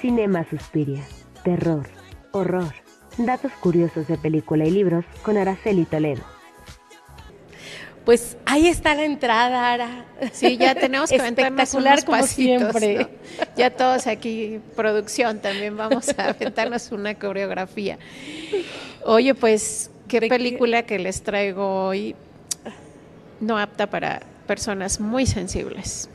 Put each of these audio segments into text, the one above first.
Cinema Suspiria, terror, horror, datos curiosos de película y libros con Araceli Toledo. Pues ahí está la entrada, Ara. Sí, ya tenemos que aventarnos unos como pasitos, siempre. ¿no? Ya todos aquí, producción, también vamos a aventarnos una coreografía. Oye, pues, qué ¿De qué? película que les traigo hoy no apta para personas muy sensibles.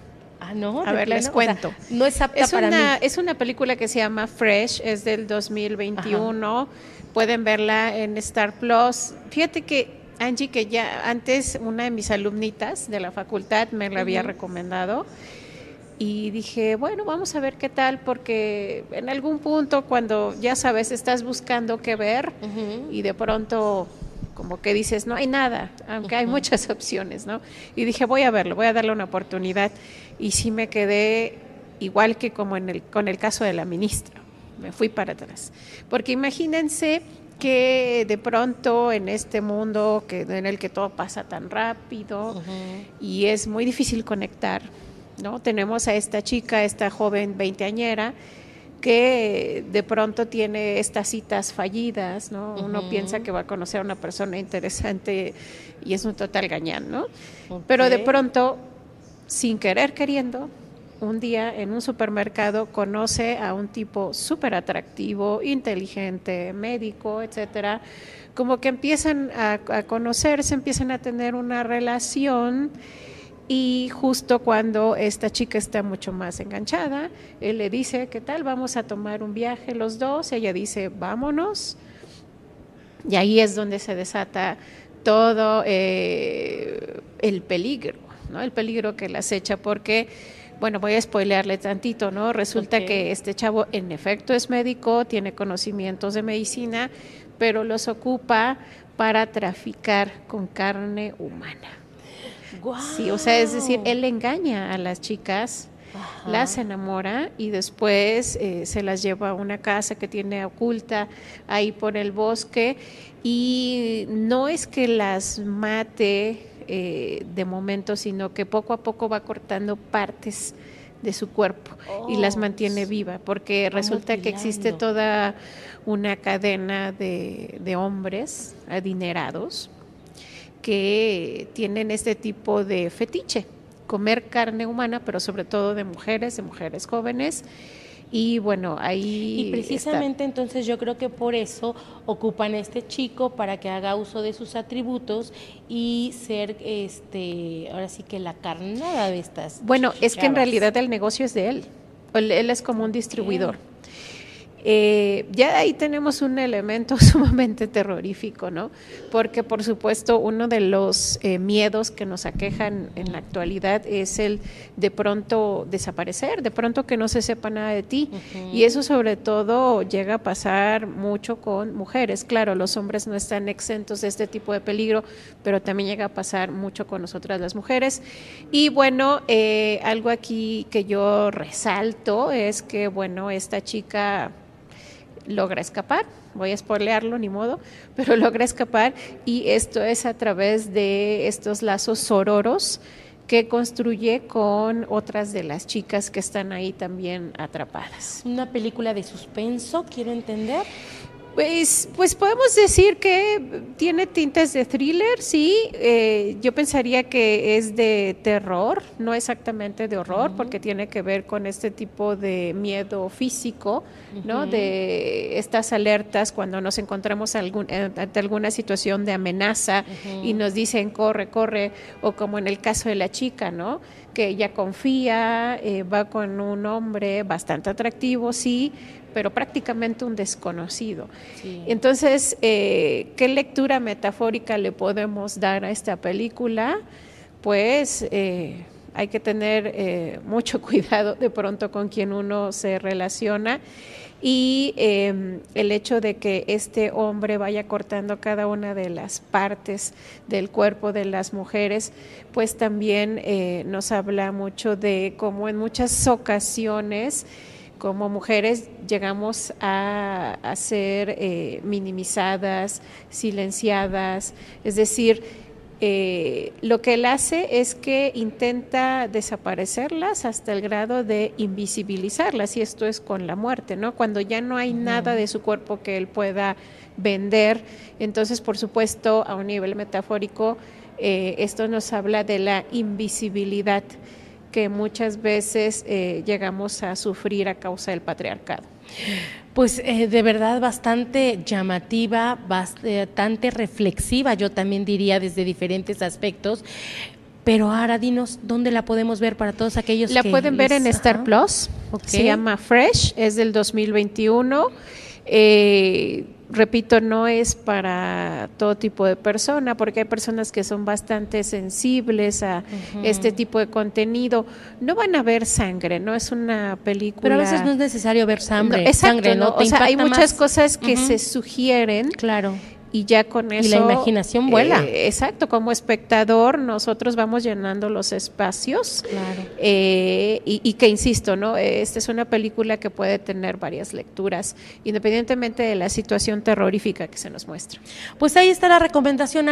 Ah, no. A ver, les plano, o sea, cuento. no es apta Es para una, mí. es una película que se llama Fresh, es del 2021. Pueden verla en Star Plus. Fíjate que Angie, que ya antes una de mis alumnitas de la facultad me la había recomendado. Y dije, bueno, vamos a ver qué tal, porque en algún punto cuando ya sabes, estás buscando qué ver y de pronto como que dices, no hay nada, aunque hay muchas opciones, ¿no? Y dije, voy a verlo, voy a darle una oportunidad. Y sí me quedé igual que como en el, con el caso de la ministra, me fui para atrás. Porque imagínense que de pronto en este mundo que, en el que todo pasa tan rápido y es muy difícil conectar, ¿no? Tenemos a esta chica, esta joven veinteañera, que de pronto tiene estas citas fallidas, ¿no? Uno piensa que va a conocer a una persona interesante y es un total gañán, ¿no? Pero de pronto, sin querer queriendo, un día en un supermercado conoce a un tipo súper atractivo, inteligente, médico, etcétera. Como que empiezan a, a conocerse, empiezan a tener una relación y justo cuando esta chica está mucho más enganchada, él le dice, ¿qué tal? Vamos a tomar un viaje los dos. Ella dice, vámonos. Y ahí es donde se desata todo eh, el peligro, ¿no? El peligro que las echa porque, bueno, voy a spoilearle tantito, ¿no? Resulta que este chavo en efecto es médico, tiene conocimientos de medicina, pero los ocupa para traficar con carne humana. Sí, o sea, es decir, él engaña a las chicas, Ajá. las enamora y después eh, se las lleva a una casa que tiene oculta ahí por el bosque. Y no es que las mate eh, de momento, sino que poco a poco va cortando partes de su cuerpo y las Oh, mantiene viva, porque resulta que existe toda una cadena de, de hombres adinerados que tienen este tipo de fetiche, comer carne humana, pero sobre todo de mujeres, de mujeres jóvenes. Y bueno, ahí... Y está. precisamente entonces yo creo que por eso ocupan a este chico para que haga uso de sus atributos y ser este ahora sí que la carnada de estas. Bueno, es que en realidad el negocio es de él. Él, él es como un distribuidor. Eh, ya ahí tenemos un elemento sumamente terrorífico, ¿no? Porque por supuesto uno de los eh, miedos que nos aquejan en la actualidad es el de pronto desaparecer, de pronto que no se sepa nada de ti. Y eso sobre todo llega a pasar mucho con mujeres. Claro, los hombres no están exentos de este tipo de peligro, pero también llega a pasar mucho con nosotras las mujeres. Y bueno, eh, algo aquí que yo resalto es que, bueno, esta chica logra escapar, voy a spoilearlo, ni modo, pero logra escapar y esto es a través de estos lazos sororos que construye con otras de las chicas que están ahí también atrapadas. Una película de suspenso, quiero entender. Pues, pues podemos decir que tiene tintes de thriller, sí. Eh, yo pensaría que es de terror, no exactamente de horror, porque tiene que ver con este tipo de miedo físico, ¿no? De estas alertas cuando nos encontramos algún, eh, ante alguna situación de amenaza y nos dicen corre, corre, o como en el caso de la chica, ¿no? Que ella confía, eh, va con un hombre bastante atractivo, sí, pero prácticamente un desconocido. Sí. Entonces, eh, ¿qué lectura metafórica le podemos dar a esta película? Pues eh, hay que tener mucho cuidado de pronto con quien uno se relaciona y eh, el hecho de que este hombre vaya cortando cada una de las partes del cuerpo de las mujeres, pues también eh, nos habla mucho de cómo en muchas ocasiones como mujeres llegamos a, ser eh, minimizadas, silenciadas, es decir, eh, lo que él hace es que intenta desaparecerlas hasta el grado de invisibilizarlas, y esto es con la muerte, ¿no? Cuando ya no hay nada de su cuerpo que él pueda vender, entonces, por supuesto, a un nivel metafórico, eh, esto nos habla de la invisibilidad que muchas veces eh, llegamos a sufrir a causa del patriarcado. Pues eh, de verdad bastante llamativa, bastante reflexiva, yo también diría desde diferentes aspectos. Pero ahora dinos dónde la podemos ver para todos aquellos la que... La pueden ver en Star Plus, se llama Fresh, es del 2021. Eh, repito, no es para todo tipo de persona, porque hay personas que son bastante sensibles a este tipo de contenido. No van a ver sangre, no es una película. Pero a veces no es necesario ver sangre. exacto, ¿no? o sea, hay muchas cosas que se sugieren. Claro y ya con eso... Y la imaginación vuela. Eh, exacto, como espectador nosotros vamos llenando los espacios. Claro. Eh, y, y, que insisto, ¿no? Esta es una película que puede tener varias lecturas, independientemente de la situación terrorífica que se nos muestra. Pues ahí está la recomendación, Ara,